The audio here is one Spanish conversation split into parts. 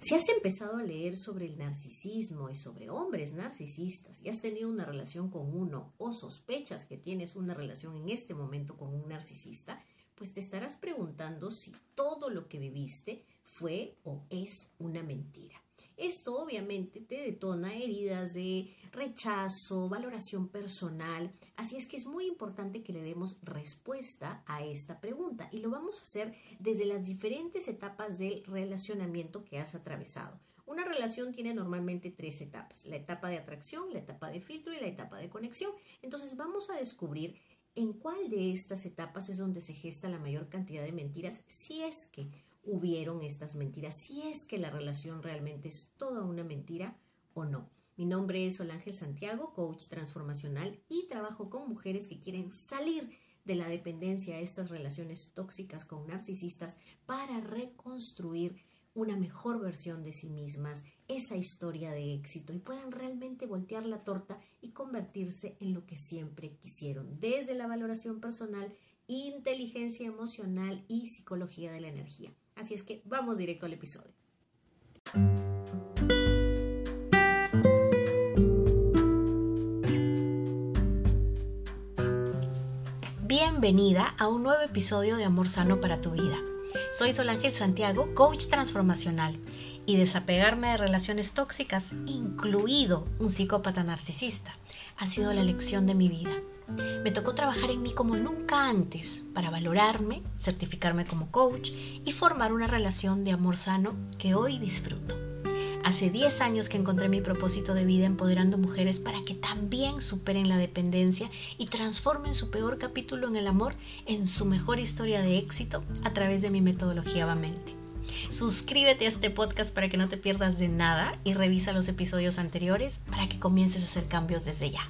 Si has empezado a leer sobre el narcisismo y sobre hombres narcisistas y has tenido una relación con uno o sospechas que tienes una relación en este momento con un narcisista, pues te estarás preguntando si todo lo que viviste fue o es una mentira. Esto obviamente te detona heridas de rechazo, valoración personal, así es que es muy importante que le demos respuesta a esta pregunta y lo vamos a hacer desde las diferentes etapas del relacionamiento que has atravesado. Una relación tiene normalmente tres etapas, la etapa de atracción, la etapa de filtro y la etapa de conexión. Entonces vamos a descubrir en cuál de estas etapas es donde se gesta la mayor cantidad de mentiras, si es que hubieron estas mentiras, si es que la relación realmente es toda una mentira o no. Mi nombre es Solángel Santiago, coach transformacional y trabajo con mujeres que quieren salir de la dependencia a estas relaciones tóxicas con narcisistas para reconstruir una mejor versión de sí mismas, esa historia de éxito y puedan realmente voltear la torta y convertirse en lo que siempre quisieron, desde la valoración personal, inteligencia emocional y psicología de la energía. Así es que vamos directo al episodio. Bienvenida a un nuevo episodio de Amor Sano para tu vida. Soy Solángel Santiago, coach transformacional, y desapegarme de relaciones tóxicas, incluido un psicópata narcisista, ha sido la lección de mi vida. Me tocó trabajar en mí como nunca antes para valorarme, certificarme como coach y formar una relación de amor sano que hoy disfruto. Hace 10 años que encontré mi propósito de vida empoderando mujeres para que también superen la dependencia y transformen su peor capítulo en el amor en su mejor historia de éxito a través de mi metodología Vamente. Suscríbete a este podcast para que no te pierdas de nada y revisa los episodios anteriores para que comiences a hacer cambios desde ya.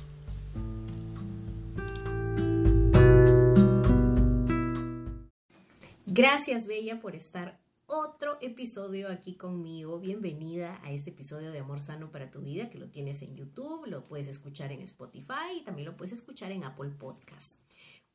Gracias, Bella, por estar otro episodio aquí conmigo. Bienvenida a este episodio de Amor Sano para tu Vida, que lo tienes en YouTube, lo puedes escuchar en Spotify y también lo puedes escuchar en Apple Podcast.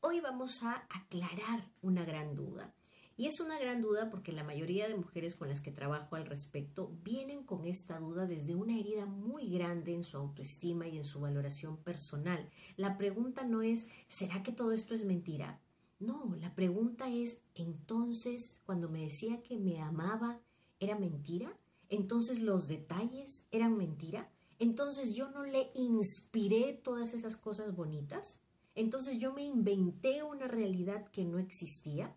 Hoy vamos a aclarar una gran duda. Y es una gran duda porque la mayoría de mujeres con las que trabajo al respecto vienen con esta duda desde una herida muy grande en su autoestima y en su valoración personal. La pregunta no es, ¿será que todo esto es mentira? No, la pregunta es, entonces, cuando me decía que me amaba, ¿era mentira? Entonces los detalles eran mentira. Entonces yo no le inspiré todas esas cosas bonitas. Entonces yo me inventé una realidad que no existía.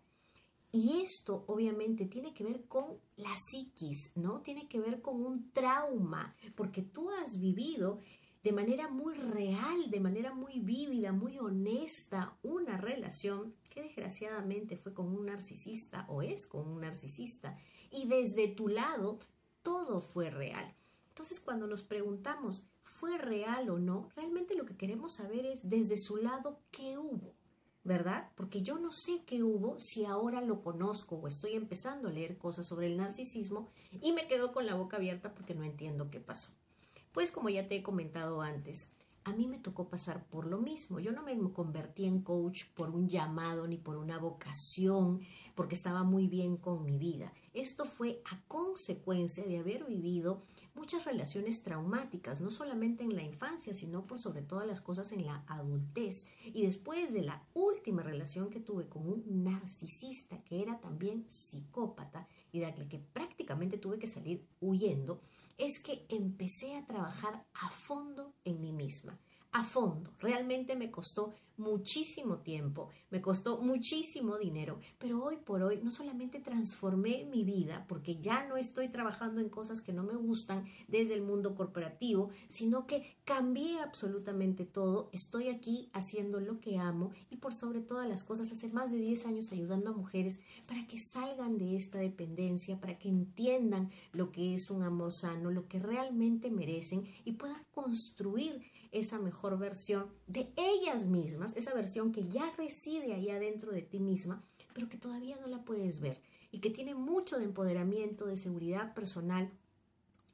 Y esto obviamente tiene que ver con la psiquis, ¿no? Tiene que ver con un trauma, porque tú has vivido de manera muy real, de manera muy vívida, muy honesta, una relación que desgraciadamente fue con un narcisista o es con un narcisista. Y desde tu lado, todo fue real. Entonces, cuando nos preguntamos, ¿fue real o no? Realmente lo que queremos saber es desde su lado qué hubo, ¿verdad? Porque yo no sé qué hubo si ahora lo conozco o estoy empezando a leer cosas sobre el narcisismo y me quedo con la boca abierta porque no entiendo qué pasó. Pues como ya te he comentado antes, a mí me tocó pasar por lo mismo. Yo no me convertí en coach por un llamado ni por una vocación, porque estaba muy bien con mi vida. Esto fue a consecuencia de haber vivido muchas relaciones traumáticas, no solamente en la infancia, sino por sobre todas las cosas en la adultez. Y después de la última relación que tuve con un narcisista que era también psicópata y de la que prácticamente tuve que salir huyendo, es que empecé a trabajar a fondo en mí misma, a fondo. Realmente me costó muchísimo tiempo, me costó muchísimo dinero, pero hoy por hoy no solamente transformé mi vida, porque ya no estoy trabajando en cosas que no me gustan desde el mundo corporativo, sino que cambié absolutamente todo, estoy aquí haciendo lo que amo y por sobre todas las cosas, hace más de 10 años ayudando a mujeres para que salgan de esta dependencia, para que entiendan lo que es un amor sano, lo que realmente merecen y puedan construir esa mejor versión de ellas mismas, esa versión que ya reside ahí adentro de ti misma, pero que todavía no la puedes ver y que tiene mucho de empoderamiento, de seguridad personal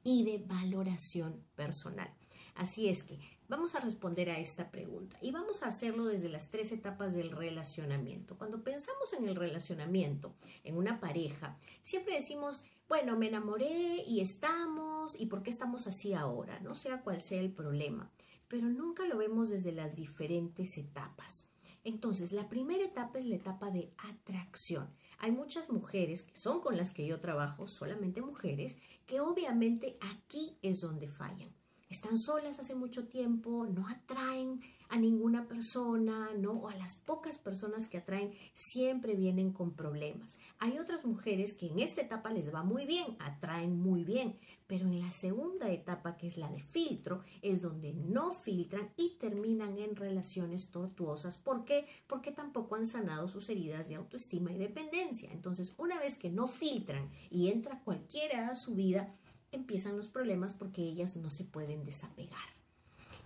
y de valoración personal. Así es que vamos a responder a esta pregunta y vamos a hacerlo desde las tres etapas del relacionamiento. Cuando pensamos en el relacionamiento, en una pareja, siempre decimos, bueno, me enamoré y estamos, ¿y por qué estamos así ahora? No sea cual sea el problema, pero nunca lo vemos desde las diferentes etapas. Entonces, la primera etapa es la etapa de atracción. Hay muchas mujeres que son con las que yo trabajo, solamente mujeres, que obviamente aquí es donde fallan. Están solas hace mucho tiempo, no atraen a ninguna persona, ¿no? O a las pocas personas que atraen siempre vienen con problemas. Hay otras mujeres que en esta etapa les va muy bien, atraen muy bien, pero en la segunda etapa, que es la de filtro, es donde no filtran y terminan en relaciones tortuosas. ¿Por qué? Porque tampoco han sanado sus heridas de autoestima y dependencia. Entonces, una vez que no filtran y entra cualquiera a su vida, empiezan los problemas porque ellas no se pueden desapegar.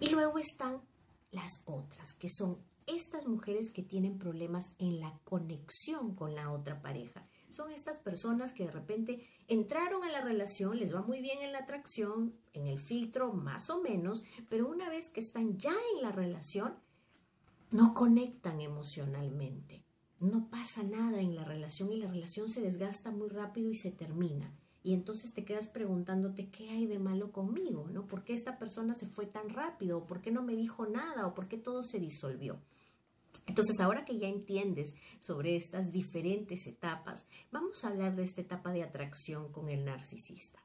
Y luego están las otras, que son estas mujeres que tienen problemas en la conexión con la otra pareja. Son estas personas que de repente entraron a la relación, les va muy bien en la atracción, en el filtro más o menos, pero una vez que están ya en la relación, no conectan emocionalmente. No pasa nada en la relación y la relación se desgasta muy rápido y se termina. Y entonces te quedas preguntándote qué hay de malo conmigo, ¿no? ¿Por qué esta persona se fue tan rápido? ¿Por qué no me dijo nada? ¿O por qué todo se disolvió? Entonces, ahora que ya entiendes sobre estas diferentes etapas, vamos a hablar de esta etapa de atracción con el narcisista.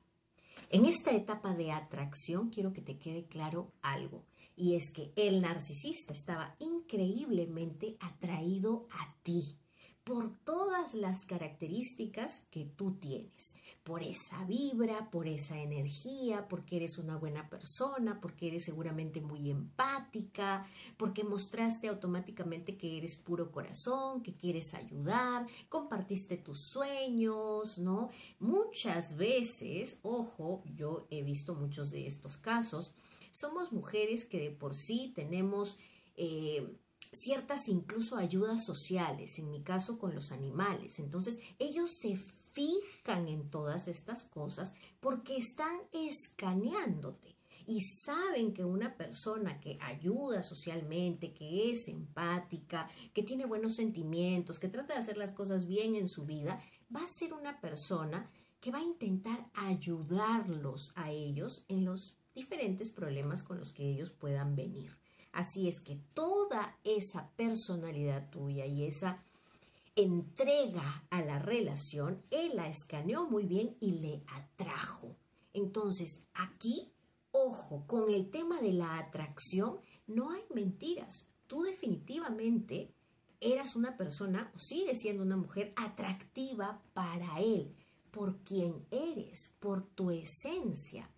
En esta etapa de atracción quiero que te quede claro algo, y es que el narcisista estaba increíblemente atraído a ti por todas las características que tú tienes por esa vibra, por esa energía, porque eres una buena persona, porque eres seguramente muy empática, porque mostraste automáticamente que eres puro corazón, que quieres ayudar, compartiste tus sueños, ¿no? Muchas veces, ojo, yo he visto muchos de estos casos, somos mujeres que de por sí tenemos... Eh, ciertas incluso ayudas sociales, en mi caso con los animales. Entonces, ellos se fijan en todas estas cosas porque están escaneándote y saben que una persona que ayuda socialmente, que es empática, que tiene buenos sentimientos, que trata de hacer las cosas bien en su vida, va a ser una persona que va a intentar ayudarlos a ellos en los diferentes problemas con los que ellos puedan venir. Así es que toda esa personalidad tuya y esa entrega a la relación, él la escaneó muy bien y le atrajo. Entonces, aquí, ojo, con el tema de la atracción, no hay mentiras. Tú definitivamente eras una persona, o sigues siendo una mujer atractiva para él, por quien eres, por tu esencia.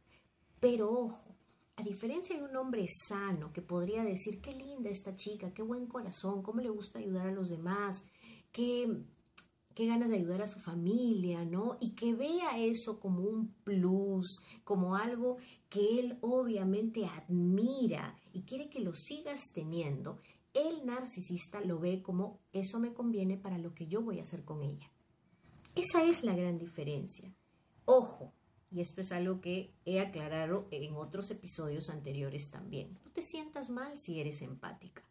Pero ojo, a diferencia de un hombre sano que podría decir, qué linda esta chica, qué buen corazón, cómo le gusta ayudar a los demás, qué, ganas de ayudar a su familia, ¿no? Y que vea eso como un plus, como algo que él obviamente admira y quiere que lo sigas teniendo, el narcisista lo ve como eso me conviene para lo que yo voy a hacer con ella. Esa es la gran diferencia. Ojo, y esto es algo que he aclarado en otros episodios anteriores también. No te sientas mal si eres empática.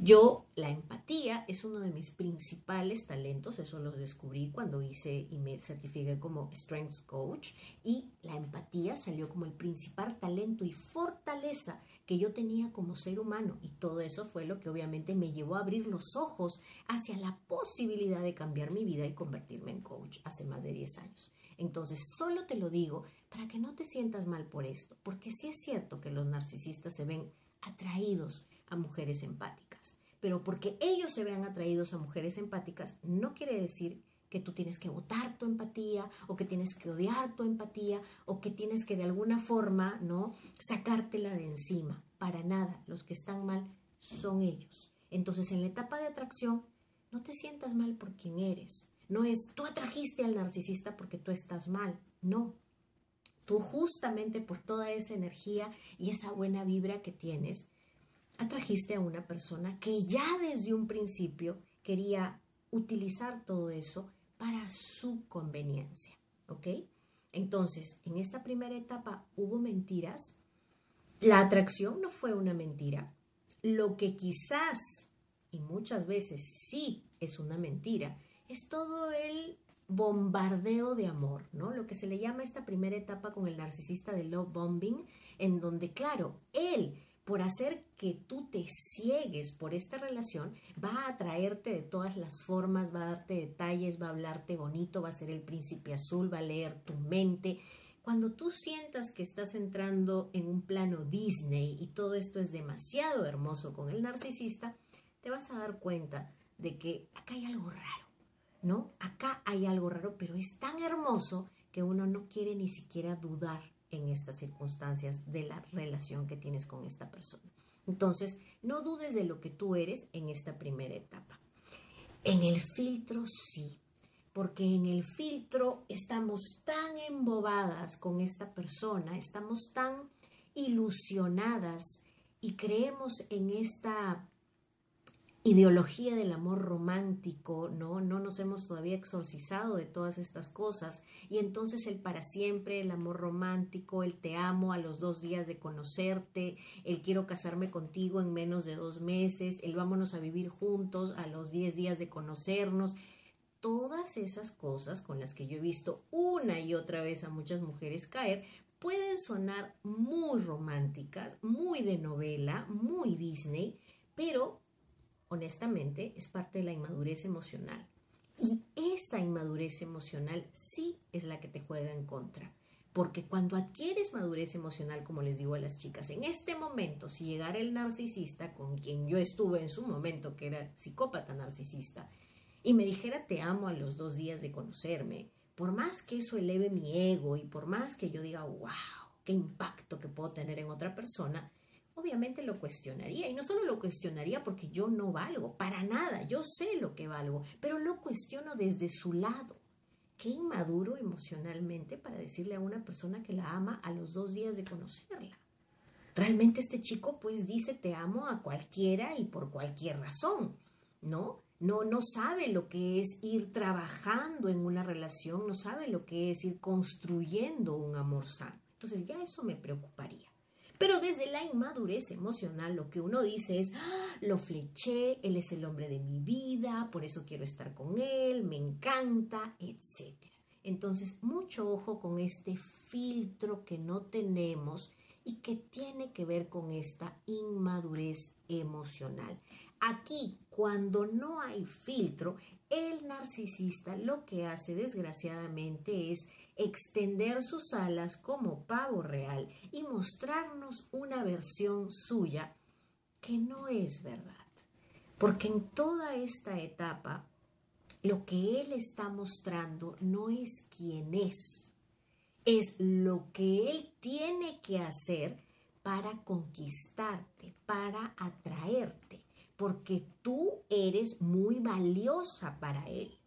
Yo, la empatía es uno de mis principales talentos, eso lo descubrí cuando hice y me certifiqué como Strengths Coach y la empatía salió como el principal talento y fortaleza que yo tenía como ser humano y todo eso fue lo que obviamente me llevó a abrir los ojos hacia la posibilidad de cambiar mi vida y convertirme en coach hace más de 10 años. Entonces, solo te lo digo para que no te sientas mal por esto, porque sí es cierto que los narcisistas se ven atraídos a mujeres empáticas. Pero porque ellos se vean atraídos a mujeres empáticas, no quiere decir que tú tienes que votar tu empatía o que tienes que odiar tu empatía o que tienes que de alguna forma, ¿no? sacártela de encima. Para nada, los que están mal son ellos. Entonces, en la etapa de atracción, no te sientas mal por quien eres. No es tú atrajiste al narcisista porque tú estás mal. No. Tú justamente por toda esa energía y esa buena vibra que tienes, atrajiste a una persona que ya desde un principio quería utilizar todo eso para su conveniencia, ¿ok? Entonces, en esta primera etapa hubo mentiras. La atracción no fue una mentira. Lo que quizás, y muchas veces sí es una mentira, es todo el bombardeo de amor, ¿no? Lo que se le llama esta primera etapa con el narcisista de love bombing, en donde, claro, él, por hacer que tú te ciegues por esta relación, va a atraerte de todas las formas, va a darte detalles, va a hablarte bonito, va a ser el príncipe azul, va a leer tu mente. Cuando tú sientas que estás entrando en un plano Disney y todo esto es demasiado hermoso con el narcisista, te vas a dar cuenta de que acá hay algo raro, ¿no? Acá hay algo raro, pero es tan hermoso que uno no quiere ni siquiera dudar en estas circunstancias de la relación que tienes con esta persona. Entonces, no dudes de lo que tú eres en esta primera etapa. En el filtro sí, porque en el filtro estamos tan embobadas con esta persona, estamos tan ilusionadas y creemos en esta ideología del amor romántico, ¿no? No nos hemos todavía exorcizado de todas estas cosas. Y entonces el para siempre, el amor romántico, el te amo a los dos días de conocerte, el quiero casarme contigo en menos de dos meses, el vámonos a vivir juntos a los diez días de conocernos. Todas esas cosas con las que yo he visto una y otra vez a muchas mujeres caer, pueden sonar muy románticas, muy de novela, muy Disney, pero honestamente, es parte de la inmadurez emocional. Y esa inmadurez emocional sí es la que te juega en contra. Porque cuando adquieres madurez emocional, como les digo a las chicas, en este momento, si llegara el narcisista, con quien yo estuve en su momento, que era psicópata narcisista, y me dijera te amo a los dos días de conocerme, por más que eso eleve mi ego y por más que yo diga, wow, qué impacto que puedo tener en otra persona, obviamente lo cuestionaría. Y no solo lo cuestionaría porque yo no valgo, para nada, yo sé lo que valgo, pero lo cuestiono desde su lado. Qué inmaduro emocionalmente para decirle a una persona que la ama a los dos días de conocerla. Realmente este chico pues dice te amo a cualquiera y por cualquier razón, ¿no? No, no sabe lo que es ir trabajando en una relación, no sabe lo que es ir construyendo un amor sano. Entonces ya eso me preocuparía. Pero desde la inmadurez emocional lo que uno dice es, ah, lo fleché, él es el hombre de mi vida, por eso quiero estar con él, me encanta, etc. Entonces, mucho ojo con este filtro que no tenemos y que tiene que ver con esta inmadurez emocional. Aquí, cuando no hay filtro, el narcisista lo que hace desgraciadamente es extender sus alas como pavo real y mostrarnos una versión suya que no es verdad. Porque en toda esta etapa, lo que él está mostrando no es quién es, es lo que él tiene que hacer para conquistarte, para atraerte, porque tú eres muy valiosa para él.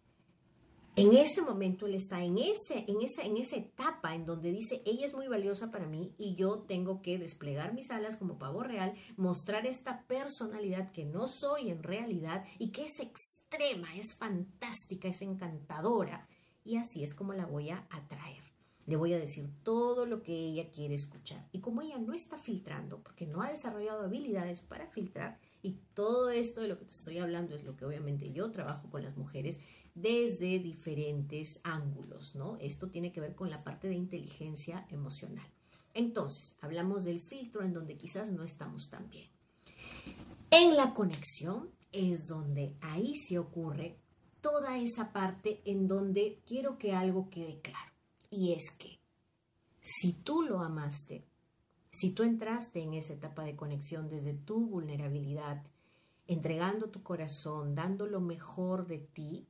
En ese momento él está en, ese, en, esa, en esa etapa en donde dice, ella es muy valiosa para mí y yo tengo que desplegar mis alas como pavo real, mostrar esta personalidad que no soy en realidad y que es extrema, es fantástica, es encantadora. Y así es como la voy a atraer. Le voy a decir todo lo que ella quiere escuchar. Y como ella no está filtrando, porque no ha desarrollado habilidades para filtrar, y todo esto de lo que te estoy hablando es lo que obviamente yo trabajo con las mujeres desde diferentes ángulos, ¿no? Esto tiene que ver con la parte de inteligencia emocional. Entonces, hablamos del filtro en donde quizás no estamos tan bien. En la conexión es donde ahí se ocurre toda esa parte en donde quiero que algo quede claro. Y es que si tú lo amaste, si tú entraste en esa etapa de conexión desde tu vulnerabilidad, entregando tu corazón, dando lo mejor de ti,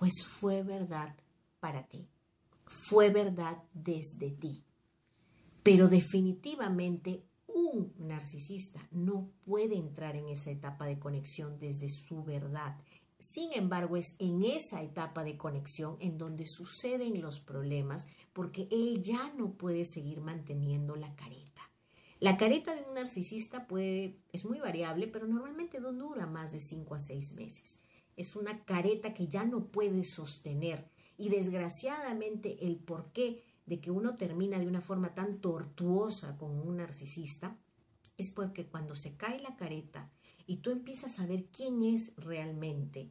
pues fue verdad para ti, fue verdad desde ti. Pero definitivamente un narcisista no puede entrar en esa etapa de conexión desde su verdad. Sin embargo, es en esa etapa de conexión en donde suceden los problemas porque él ya no puede seguir manteniendo la careta. La careta de un narcisista puede, es muy variable, pero normalmente no dura más de 5 a 6 meses es una careta que ya no puede sostener. Y desgraciadamente el porqué de que uno termina de una forma tan tortuosa con un narcisista es porque cuando se cae la careta y tú empiezas a ver quién es realmente,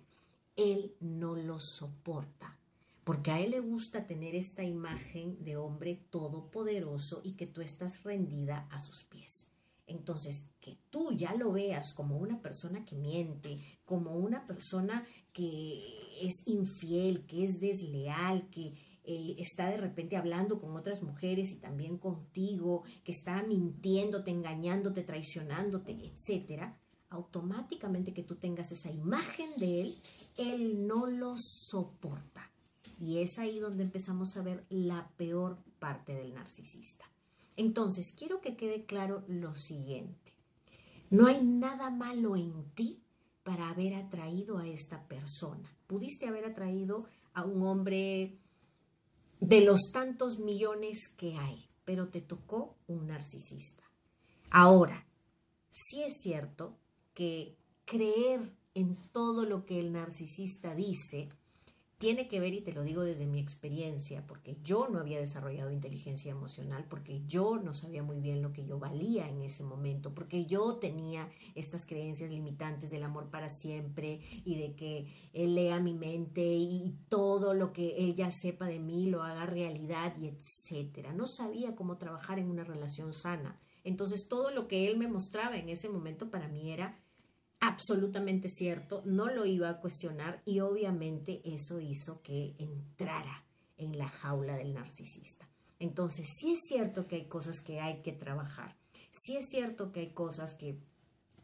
él no lo soporta. porque a él le gusta tener esta imagen de hombre todopoderoso y que tú estás rendida a sus pies. Entonces, que tú ya lo veas como una persona que miente, como una persona que es infiel, que es desleal, que eh, está de repente hablando con otras mujeres y también contigo, que está mintiéndote, engañándote, traicionándote, etcétera, automáticamente que tú tengas esa imagen de él, él no lo soporta. Y es ahí donde empezamos a ver la peor parte del narcisista. Entonces, quiero que quede claro lo siguiente. No hay nada malo en ti para haber atraído a esta persona. Pudiste haber atraído a un hombre de los tantos millones que hay, pero te tocó un narcisista. Ahora, sí es cierto que creer en todo lo que el narcisista dice tiene que ver, y te lo digo desde mi experiencia, porque yo no había desarrollado inteligencia emocional, porque yo no sabía muy bien lo que yo valía en ese momento, porque yo tenía estas creencias limitantes del amor para siempre y de que él lea mi mente y todo lo que él ya sepa de mí lo haga realidad y etcétera. No sabía cómo trabajar en una relación sana. Entonces todo lo que él me mostraba en ese momento para mí era absolutamente cierto, no lo iba a cuestionar y obviamente eso hizo que entrara en la jaula del narcisista. Entonces, sí es cierto que hay cosas que hay que trabajar, sí es cierto que hay cosas que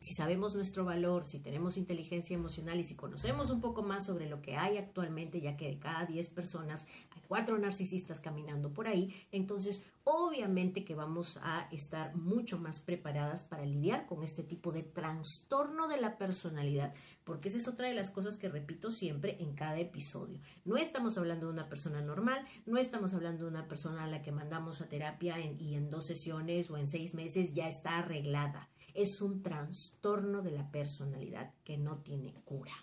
si sabemos nuestro valor, si tenemos inteligencia emocional y si conocemos un poco más sobre lo que hay actualmente, ya que de cada 10 personas hay cuatro narcisistas caminando por ahí, entonces obviamente que vamos a estar mucho más preparadas para lidiar con este tipo de trastorno de la personalidad, porque esa es otra de las cosas que repito siempre en cada episodio. No estamos hablando de una persona normal, no estamos hablando de una persona a la que mandamos a terapia y en dos sesiones o en seis meses ya está arreglada es un trastorno de la personalidad que no tiene cura.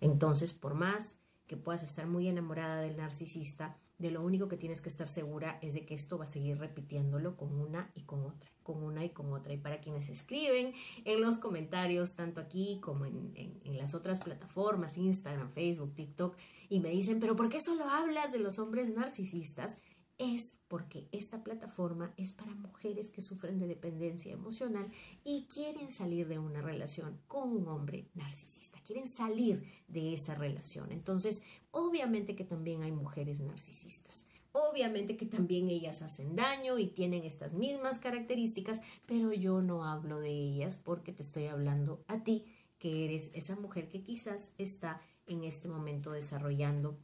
Entonces, por más que puedas estar muy enamorada del narcisista, de lo único que tienes que estar segura es de que esto va a seguir repitiéndolo con una y con otra, con una y con otra. Y para quienes escriben en los comentarios, tanto aquí como en, las otras plataformas, Instagram, Facebook, TikTok, y me dicen, pero ¿por qué solo hablas de los hombres narcisistas? Es porque esta plataforma es para mujeres que sufren de dependencia emocional y quieren salir de una relación con un hombre narcisista, quieren salir de esa relación. Entonces, obviamente que también hay mujeres narcisistas. Obviamente que también ellas hacen daño y tienen estas mismas características, pero yo no hablo de ellas porque te estoy hablando a ti, que eres esa mujer que quizás está en este momento desarrollando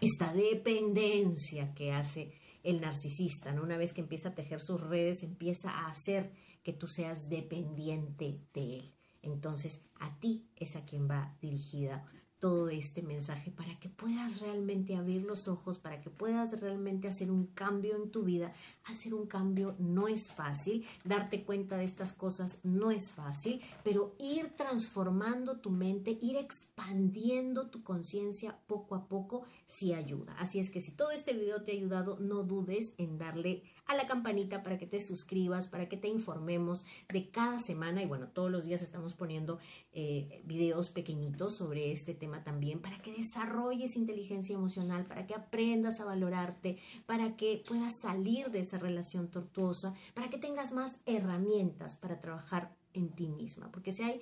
esta dependencia que hace el narcisista, ¿no? Una vez que empieza a tejer sus redes, empieza a hacer que tú seas dependiente de él. Entonces, a ti es a quien va dirigida todo este mensaje para que puedas realmente abrir los ojos, para que puedas realmente hacer un cambio en tu vida. Hacer un cambio no es fácil, darte cuenta de estas cosas no es fácil, pero ir transformando tu mente, ir expandiendo tu conciencia poco a poco sí ayuda. Así es que si todo este video te ha ayudado, no dudes en darle a la campanita para que te suscribas, para que te informemos de cada semana y bueno, todos los días estamos poniendo eh, videos pequeñitos sobre este tema también para que desarrolles inteligencia emocional, para que aprendas a valorarte, para que puedas salir de esa relación tortuosa, para que tengas más herramientas para trabajar en ti misma, porque si hay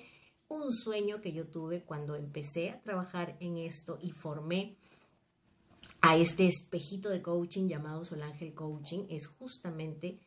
un sueño que yo tuve cuando empecé a trabajar en esto y formé a este espejito de coaching llamado Solángel Coaching es justamente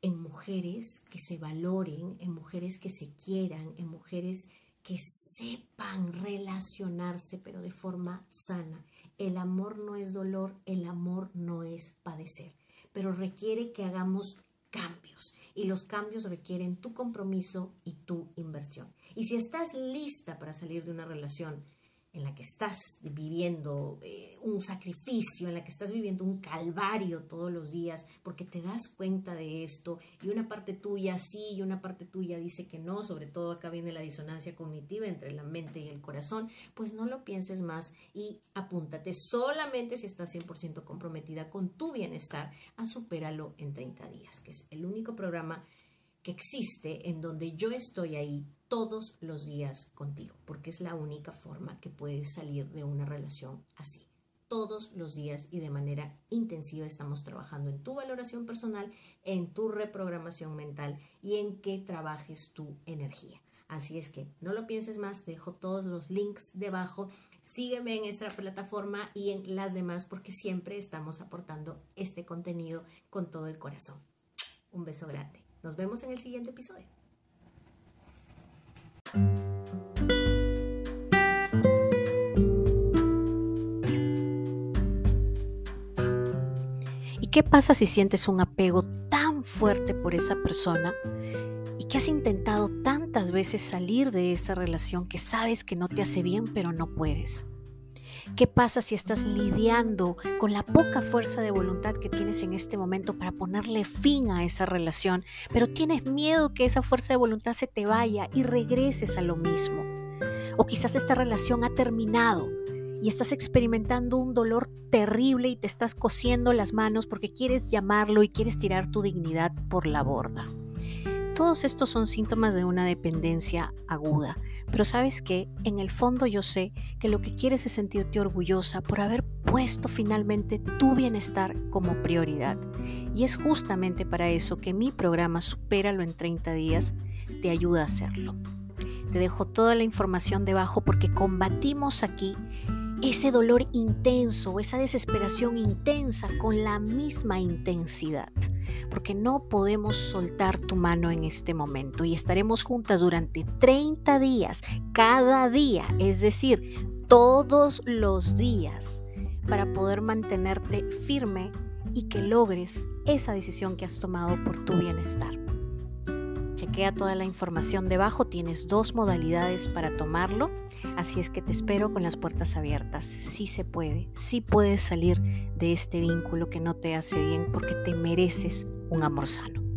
en mujeres que se valoren, en mujeres que se quieran, en mujeres que sepan relacionarse, pero de forma sana. El amor no es dolor, el amor no es padecer, pero requiere que hagamos cambios y los cambios requieren tu compromiso y tu inversión. Y si estás lista para salir de una relación en la que estás viviendo eh, un sacrificio, en la que estás viviendo un calvario todos los días, porque te das cuenta de esto y una parte tuya sí y una parte tuya dice que no, sobre todo acá viene la disonancia cognitiva entre la mente y el corazón, pues no lo pienses más y apúntate solamente si estás 100% comprometida con tu bienestar a superarlo en 30 días, que es el único programa que existe en donde yo estoy ahí todos los días contigo, porque es la única forma que puedes salir de una relación así. todos los días y de manera intensiva estamos trabajando en tu valoración personal, en tu reprogramación mental y en que trabajes tu energía. Así es que no lo pienses más, te dejo todos los links debajo. Sígueme en esta plataforma y en las demás porque siempre estamos aportando este contenido con todo el corazón. Un beso grande. Nos vemos en el siguiente episodio. ¿Y qué pasa si sientes un apego tan fuerte por esa persona y que has intentado tantas veces salir de esa relación que sabes que no te hace bien pero no puedes? ¿Qué pasa si estás lidiando con la poca fuerza de voluntad que tienes en este momento para ponerle fin a esa relación, pero tienes miedo que esa fuerza de voluntad se te vaya y regreses a lo mismo? O quizás esta relación ha terminado y estás experimentando un dolor terrible y te estás cosiendo las manos porque quieres llamarlo y quieres tirar tu dignidad por la borda. Todos estos son síntomas de una dependencia aguda, pero sabes que en el fondo yo sé que lo que quieres es sentirte orgullosa por haber puesto finalmente tu bienestar como prioridad. Y es justamente para eso que mi programa Supéralo en 30 días te ayuda a hacerlo. Te dejo toda la información debajo porque combatimos aquí ese dolor intenso, esa desesperación intensa con la misma intensidad, porque no podemos soltar tu mano en este momento y estaremos juntas durante 30 días, cada día, es decir, todos los días, para poder mantenerte firme y que logres esa decisión que has tomado por tu bienestar. Toda la información debajo, tienes dos modalidades para tomarlo, así es que te espero con las puertas abiertas. Sí se puede, sí puedes salir de este vínculo que no te hace bien porque te mereces un amor sano.